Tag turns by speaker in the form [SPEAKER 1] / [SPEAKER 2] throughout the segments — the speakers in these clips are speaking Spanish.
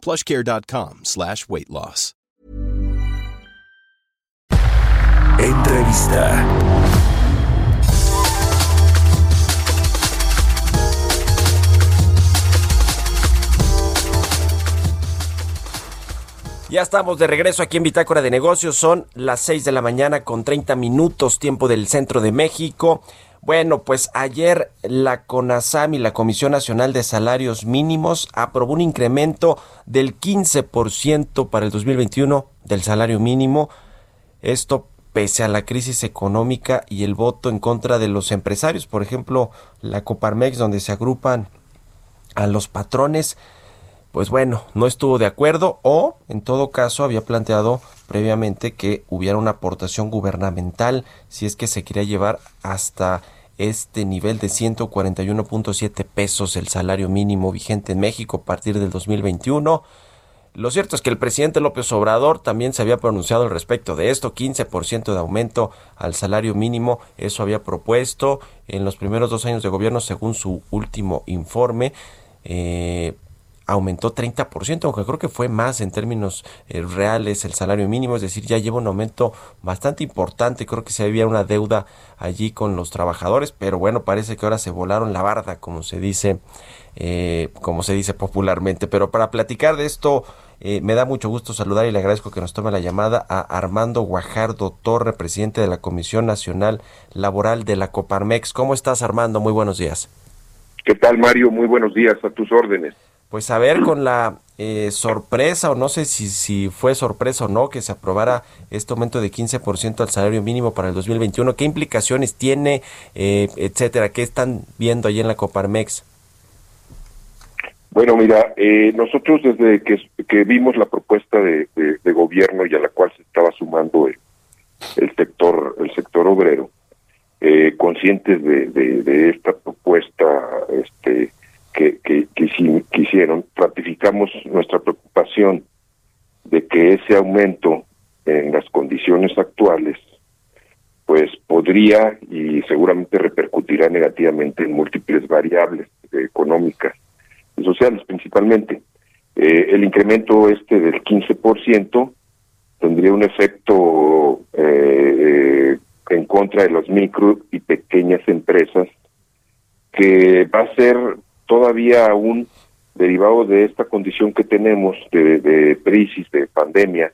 [SPEAKER 1] plushcare.com slash weight loss.
[SPEAKER 2] Entrevista.
[SPEAKER 3] Ya estamos de regreso aquí en Bitácora de Negocios. Son las 6 de la mañana con 30 minutos, tiempo del centro de México. Bueno, pues ayer la CONASAM y la Comisión Nacional de Salarios Mínimos aprobó un incremento del 15% para el 2021 del salario mínimo. Esto pese a la crisis económica y el voto en contra de los empresarios. Por ejemplo, la Coparmex, donde se agrupan a los patrones pues bueno, no estuvo de acuerdo o en todo caso había planteado previamente que hubiera una aportación gubernamental si es que se quería llevar hasta este nivel de 141.7 pesos el salario mínimo vigente en México a partir del 2021. Lo cierto es que el presidente López Obrador también se había pronunciado al respecto de esto, 15% de aumento al salario mínimo, eso había propuesto en los primeros dos años de gobierno según su último informe. Eh, aumentó 30%, aunque creo que fue más en términos eh, reales el salario mínimo, es decir, ya lleva un aumento bastante importante, creo que se había una deuda allí con los trabajadores, pero bueno, parece que ahora se volaron la barda, como se dice, eh, como se dice popularmente. Pero para platicar de esto, eh, me da mucho gusto saludar y le agradezco que nos tome la llamada a Armando Guajardo Torre, presidente de la Comisión Nacional Laboral de la Coparmex. ¿Cómo estás, Armando? Muy buenos días.
[SPEAKER 4] ¿Qué tal, Mario? Muy buenos días, a tus órdenes
[SPEAKER 3] pues a ver con la eh, sorpresa, o no sé si, si fue sorpresa o no, que se aprobara este aumento de 15% al salario mínimo para el 2021. ¿Qué implicaciones tiene, eh, etcétera? ¿Qué están viendo allí en la Coparmex?
[SPEAKER 4] Bueno, mira, eh, nosotros desde que, que, vimos la propuesta de, de, gobierno y a la cual se estaba sumando el, el sector el sector obrero, eh, conscientes de, de, esta propuesta este que, que, que, ratificamos nuestra preocupación de que ese aumento en las condiciones actuales pues podría y seguramente repercutirá negativamente en múltiples variables económicas y sociales principalmente. Eh, el incremento este del 15% tendría un efecto eh, en contra de las micro y pequeñas empresas que va a ser todavía aún derivado de esta condición que tenemos de, crisis, de pandemia,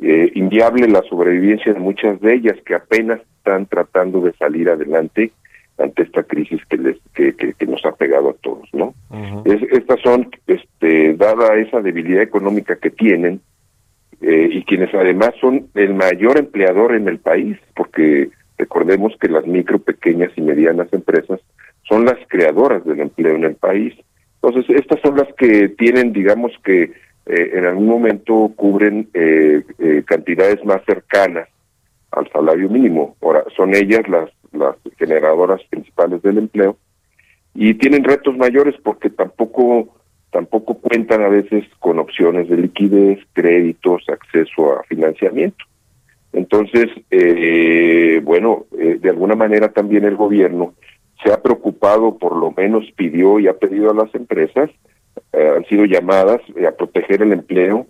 [SPEAKER 4] eh, inviable la sobrevivencia de muchas de ellas que apenas están tratando de salir adelante ante esta crisis que les que, que, nos ha pegado a todos, ¿no? estas son, este, dada esa debilidad económica que tienen eh, y quienes además son el mayor empleador en el país, porque recordemos que las micro, pequeñas y medianas empresas son las creadoras del empleo en el país. Entonces, estas son las que tienen, digamos que eh, en algún momento cubren eh, eh, cantidades más cercanas al salario mínimo. Ahora, son ellas las, las generadoras principales del empleo y tienen retos mayores porque tampoco tampoco cuentan a veces con opciones de liquidez, créditos, acceso a financiamiento. Entonces, bueno, de alguna manera también el gobierno se ha preocupado, por lo menos pidió y ha pedido a las empresas, eh, han sido llamadas eh, a proteger el empleo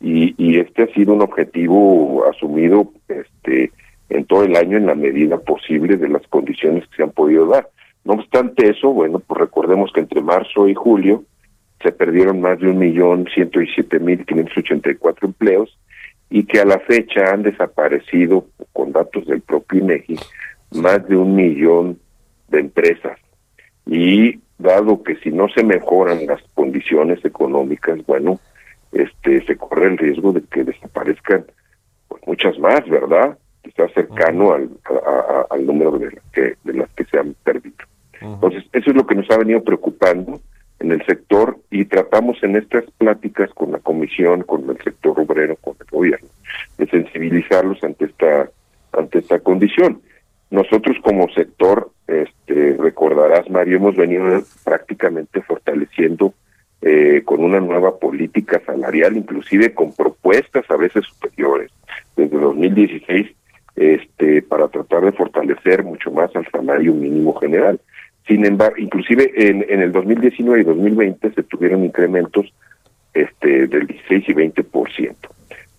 [SPEAKER 4] y, y este ha sido un objetivo asumido este en todo el año en la medida posible de las condiciones que se han podido dar. No obstante eso, bueno, pues recordemos que entre marzo y julio se perdieron más de un millón ciento diecisiete mil quinientos ochenta y cuatro empleos y que a la fecha han desaparecido, con datos del propio INEGI, más de un millón de empresas. Y dado que si no se mejoran las condiciones económicas, bueno, este se corre el riesgo de que desaparezcan pues, muchas más, ¿verdad? Está cercano al, al número de las, que, de las que se han perdido. Entonces, eso es lo que nos ha venido preocupando. en el sector y tratamos en estas pláticas con la comisión, con el sector obrero, con el gobierno, de sensibilizarlos ante esta ante esta condición. Nosotros como sector, este, recordarás Mario, hemos venido prácticamente fortaleciendo eh, con una nueva política salarial, inclusive con propuestas a veces superiores, desde 2016, este, para tratar de fortalecer mucho más al salario mínimo general. Sin embargo, inclusive en, en el 2019 y 2020 se tuvieron incrementos este, del 16 y 20%.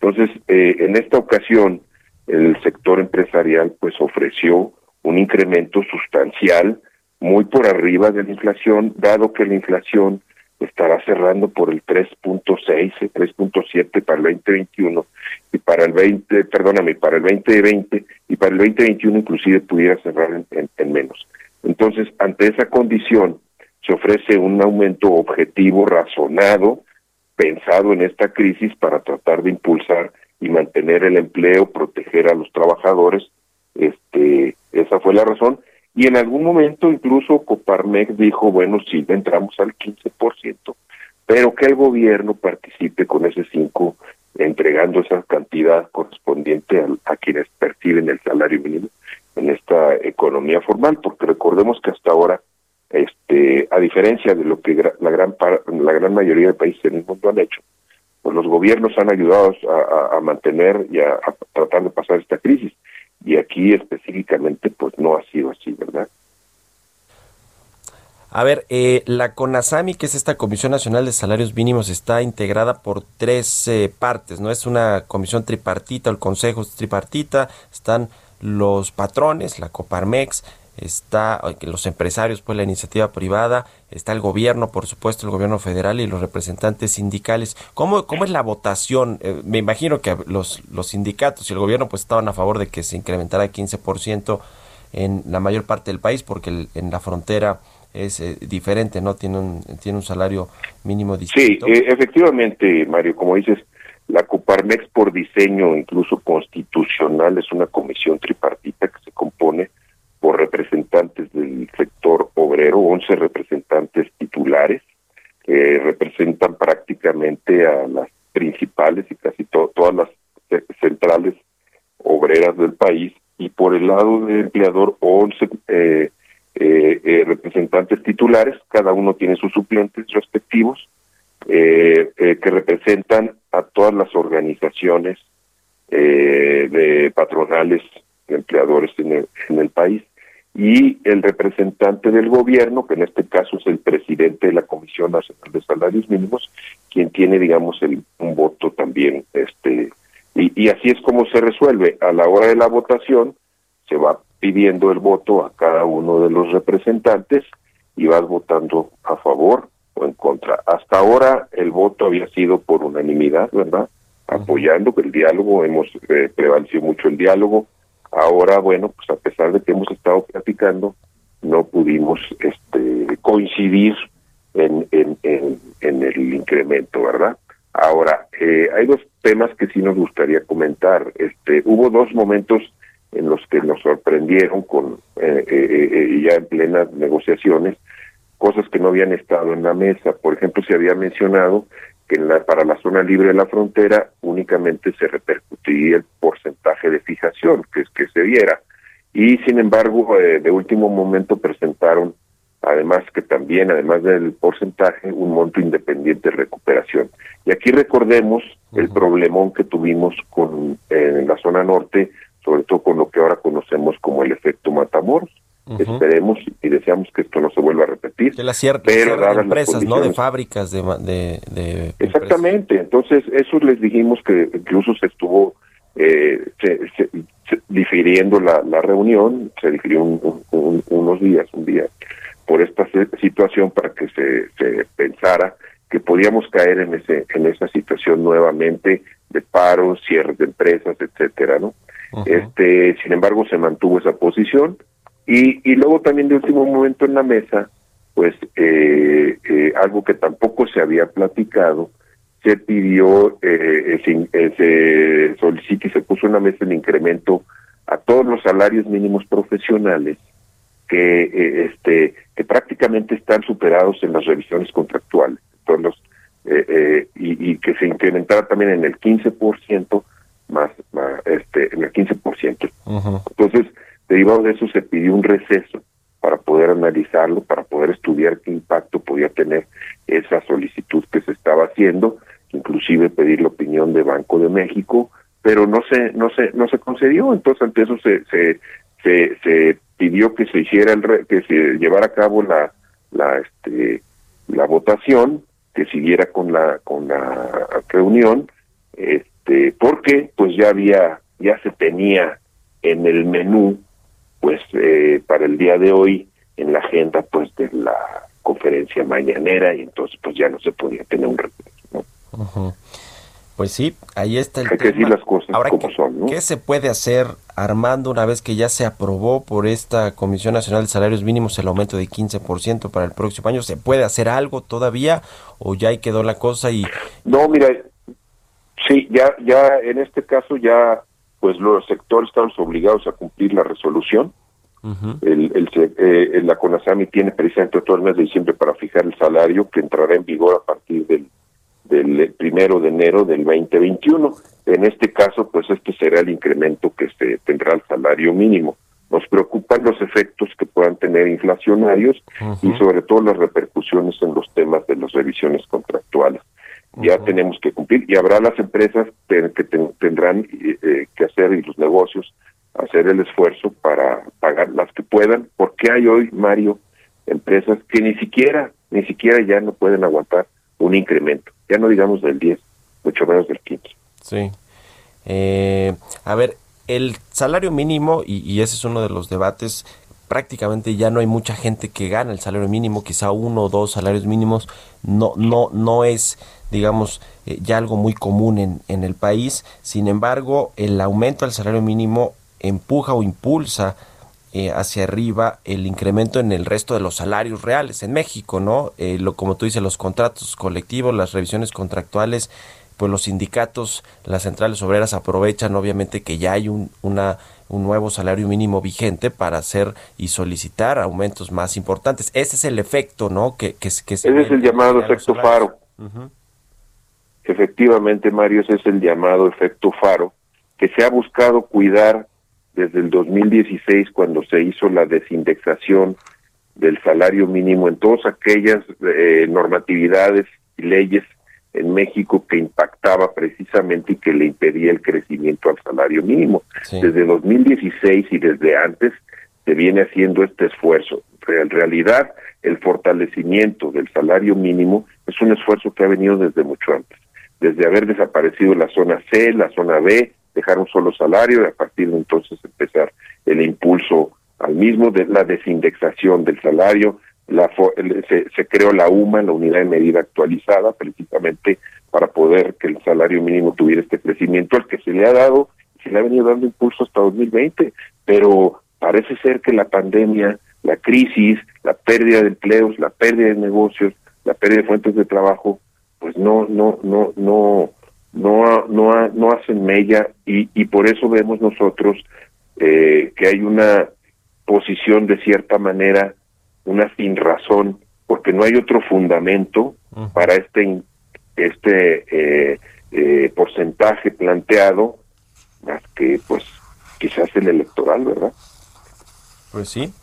[SPEAKER 4] Entonces, eh, en esta ocasión, el sector empresarial pues ofreció un incremento sustancial muy por arriba de la inflación, dado que la inflación estará cerrando por el 3.6, 3.7 para el 2021 y para el 20, perdóname, para el 2020 y para el 2021 inclusive pudiera cerrar en, menos. Entonces, ante esa condición, se ofrece un aumento objetivo, razonado, pensado en esta crisis para tratar de impulsar y mantener el empleo, proteger a los trabajadores. Este, esa fue la razón. Y en algún momento incluso Coparmex dijo, bueno, sí, entramos al 15%, pero que el gobierno participe con ese 5, entregando esa cantidad correspondiente a, quienes perciben el salario mínimo en esta economía formal, porque recordemos que hasta ahora, este, a diferencia de lo que la gran la gran mayoría de países en el mundo han hecho, pues los gobiernos han ayudado a, mantener y a, tratar de pasar esta crisis y aquí específicamente pues no ha sido así, ¿verdad?
[SPEAKER 3] A ver, eh, la CONASAMI, que es esta Comisión Nacional de Salarios Mínimos, está integrada por tres eh, partes, ¿no? Es una comisión tripartita, el consejo es tripartita, están los patrones, la Coparmex, está los empresarios, pues la iniciativa privada, está el gobierno, por supuesto, el gobierno federal y los representantes sindicales. ¿Cómo, cómo es la votación? Eh, me imagino que los, los sindicatos y el gobierno pues estaban a favor de que se incrementara 15% en la mayor parte del país porque en la frontera es eh, diferente, ¿no? Tiene un, tiene un salario mínimo distinto.
[SPEAKER 4] Sí, eh, efectivamente, Mario, como dices, la Coparmex por diseño incluso constitucional es una comisión tripartita que se compone por representantes del sector obrero, 11 representantes titulares, que representan prácticamente a las principales y casi todas las centrales obreras del país, y por el lado del empleador, 11 eh, eh, eh, representantes titulares, cada uno tiene sus suplentes respectivos, que representan a todas las organizaciones de patronales empleadores en el, país y el representante del gobierno, que en este caso es el presidente de la Comisión Nacional de Salarios Mínimos, quien tiene, digamos, el, un voto también, este, y, y así es como se resuelve. A la hora de la votación se va pidiendo el voto a cada uno de los representantes y vas votando a favor o en contra. Hasta ahora el voto había sido por unanimidad, ¿verdad? Apoyando el diálogo, hemos eh, prevalecido mucho el diálogo, Ahora, bueno, pues a pesar de que hemos estado platicando, no pudimos este, coincidir en, en, el incremento, ¿verdad? Ahora, eh, hay dos temas que sí nos gustaría comentar. Este, hubo dos momentos en los que nos sorprendieron con eh, eh, ya en plenas negociaciones, cosas que no habían estado en la mesa. Por ejemplo, se había mencionado que para la zona libre de la frontera únicamente se repercutiría el porcentaje de fijación que es que se diera. Y sin embargo eh, de último momento presentaron además que también además del porcentaje un monto independiente de recuperación. Y aquí recordemos el problemón que tuvimos con en la zona norte sobre todo con lo que ahora conocemos como el efecto Matamoros. Esperemos y deseamos que esto no se vuelva a repetir.
[SPEAKER 3] De la pero de empresas, ¿no? De fábricas, de... de,
[SPEAKER 4] Exactamente, entonces eso les dijimos que incluso se estuvo eh, se, difiriendo la, la reunión, se difirió unos días, un día, por esta situación para que se, se pensara que podíamos caer en ese en esa situación nuevamente de paro, cierres de empresas, etcétera, ¿no? Este, sin embargo, se mantuvo esa posición y, y luego también de último momento en la mesa, pues eh, eh, algo que tampoco se había platicado, se pidió, eh, se solicitó y se puso en la mesa el incremento a todos los salarios mínimos profesionales que este que prácticamente están superados en las revisiones contractuales. Entonces, eh, eh, y, que se incrementara también en el 15% más, más este en el 15%. Entonces, derivado de eso se pidió un receso para poder analizarlo, para poder estudiar qué impacto podía tener esa solicitud que se estaba haciendo, inclusive pedir la opinión de Banco de México, pero no se no se no se concedió, entonces ante eso se se se, pidió que se hiciera el que se llevara a cabo la la este la votación, que siguiera con la con la reunión, este porque pues ya había ya se tenía en el menú pues eh, para el día de hoy en la agenda pues de la conferencia mañanera y entonces pues ya no se podía tener un recurso, ¿no?
[SPEAKER 3] Pues sí, ahí está el
[SPEAKER 4] Hay que decir las cosas como
[SPEAKER 3] ¿qué,
[SPEAKER 4] son, ¿no?
[SPEAKER 3] ¿qué se puede hacer, Armando, una vez que ya se aprobó por esta Comisión Nacional de Salarios Mínimos el aumento de 15% para el próximo año? ¿Se puede hacer algo todavía o ya ahí quedó la cosa y...
[SPEAKER 4] No, mira, sí, ya, ya en este caso ya pues los sectores estamos obligados a cumplir la resolución. el, el, eh, la CONASAMI tiene precisamente todo el mes de diciembre para fijar el salario que entrará en vigor a partir del, del primero de enero del 2021. En este caso, pues este será el incremento que se tendrá el salario mínimo. Nos preocupan los efectos que puedan tener inflacionarios y sobre todo las repercusiones en los temas de las revisiones contractuales ya tenemos que cumplir y habrá las empresas que tendrán eh, que hacer y los negocios hacer el esfuerzo para pagar las que puedan, porque hay hoy, Mario, empresas que ni siquiera, ni siquiera ya no pueden aguantar un incremento, ya no digamos del 10, mucho menos del 15.
[SPEAKER 3] Sí. Eh, a ver, el salario mínimo, y, y ese es uno de los debates prácticamente ya no hay mucha gente que gana el salario mínimo, quizá uno o dos salarios mínimos, no, no, no es, digamos, eh, ya algo muy común en, en el país. Sin embargo, el aumento del salario mínimo empuja o impulsa eh, hacia arriba el incremento en el resto de los salarios reales en México, ¿no? Eh, lo, como tú dices, los contratos colectivos, las revisiones contractuales, pues los sindicatos, las centrales obreras aprovechan obviamente que ya hay un, una un nuevo salario mínimo vigente para hacer y solicitar aumentos más importantes. Ese es el efecto, ¿no? Que, que, que
[SPEAKER 4] Ese es el llamado efecto faro. Efectivamente, Mario, ese es el llamado efecto faro, que se ha buscado cuidar desde el 2016 cuando se hizo la desindexación del salario mínimo en todas aquellas eh, normatividades y leyes en México que impactaba precisamente y que le impedía el crecimiento al salario mínimo. Desde 2016 y desde antes se viene haciendo este esfuerzo. En realidad, el fortalecimiento del salario mínimo es un esfuerzo que ha venido desde mucho antes. Desde haber desaparecido la zona C, la zona B, dejar un solo salario y a partir de entonces empezar el impulso al mismo de la desindexación del salario, la, se, se, creó la UMA, la unidad de medida actualizada, precisamente para poder que el salario mínimo tuviera este crecimiento al que se le ha dado, se le ha venido dando impulso hasta 2020, pero parece ser que la pandemia, la crisis, la pérdida de empleos, la pérdida de negocios, la pérdida de fuentes de trabajo, pues no, no, no, no, no, no, no hacen mella y, y por eso vemos nosotros eh, que hay una posición de cierta manera una sin razón, porque no hay otro fundamento para este este eh, eh, porcentaje planteado más que pues quizás el electoral, ¿verdad?
[SPEAKER 3] Pues sí,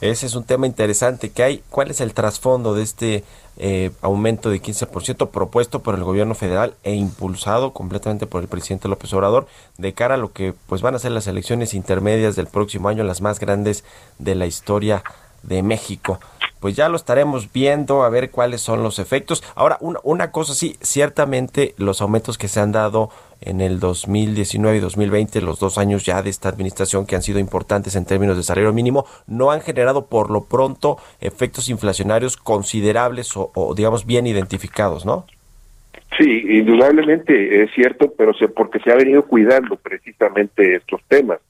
[SPEAKER 3] ese es un tema interesante que hay. ¿Cuál es el trasfondo de este eh, aumento de 15% propuesto por el gobierno federal e impulsado completamente por el presidente López Obrador de cara a lo que pues van a ser las elecciones intermedias del próximo año, las más grandes de la historia de México. Pues ya lo estaremos viendo a ver cuáles son los efectos. Ahora, una, una cosa sí, ciertamente los aumentos que se han dado en el 2019 y 2020, los dos años ya de esta administración que han sido importantes en términos de salario mínimo, no han generado por lo pronto efectos inflacionarios considerables o, digamos bien identificados, ¿no?
[SPEAKER 4] Sí, indudablemente es cierto, pero se, porque se ha venido cuidando precisamente estos temas.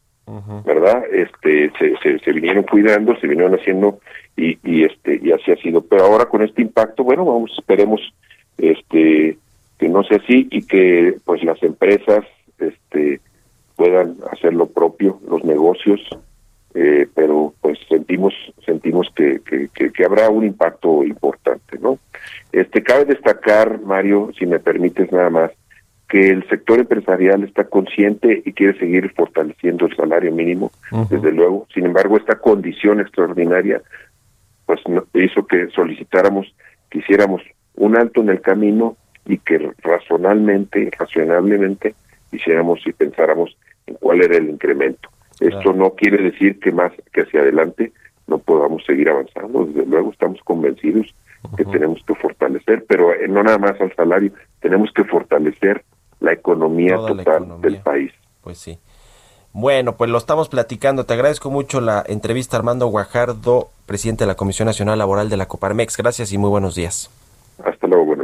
[SPEAKER 4] ¿Verdad? Este, se, se, vinieron cuidando, se vinieron haciendo y, y este y así ha sido. Pero ahora con este impacto, bueno, vamos, esperemos este que no sea así y que pues las empresas este puedan hacer lo propio, los negocios, eh, pero pues sentimos sentimos que, que, habrá un impacto importante, ¿no? Este cabe destacar, Mario, si me permites nada más, que el sector empresarial está consciente y quiere seguir fortaleciendo el salario mínimo, desde luego. Sin embargo, esta condición extraordinaria pues hizo que solicitáramos que hiciéramos un alto en el camino y que razonablemente, razonablemente hiciéramos y pensáramos en cuál era el incremento. Esto no quiere decir que más que hacia adelante no podamos seguir avanzando. Desde luego estamos convencidos que tenemos que fortalecer, pero eh, no nada más al salario, tenemos que fortalecer la economía total del país.
[SPEAKER 3] Pues sí. Bueno, pues lo estamos platicando. Te agradezco mucho la entrevista, Armando Guajardo, presidente de la Comisión Nacional Laboral de la Coparmex. Gracias y muy buenos días.
[SPEAKER 4] Hasta luego, buenos.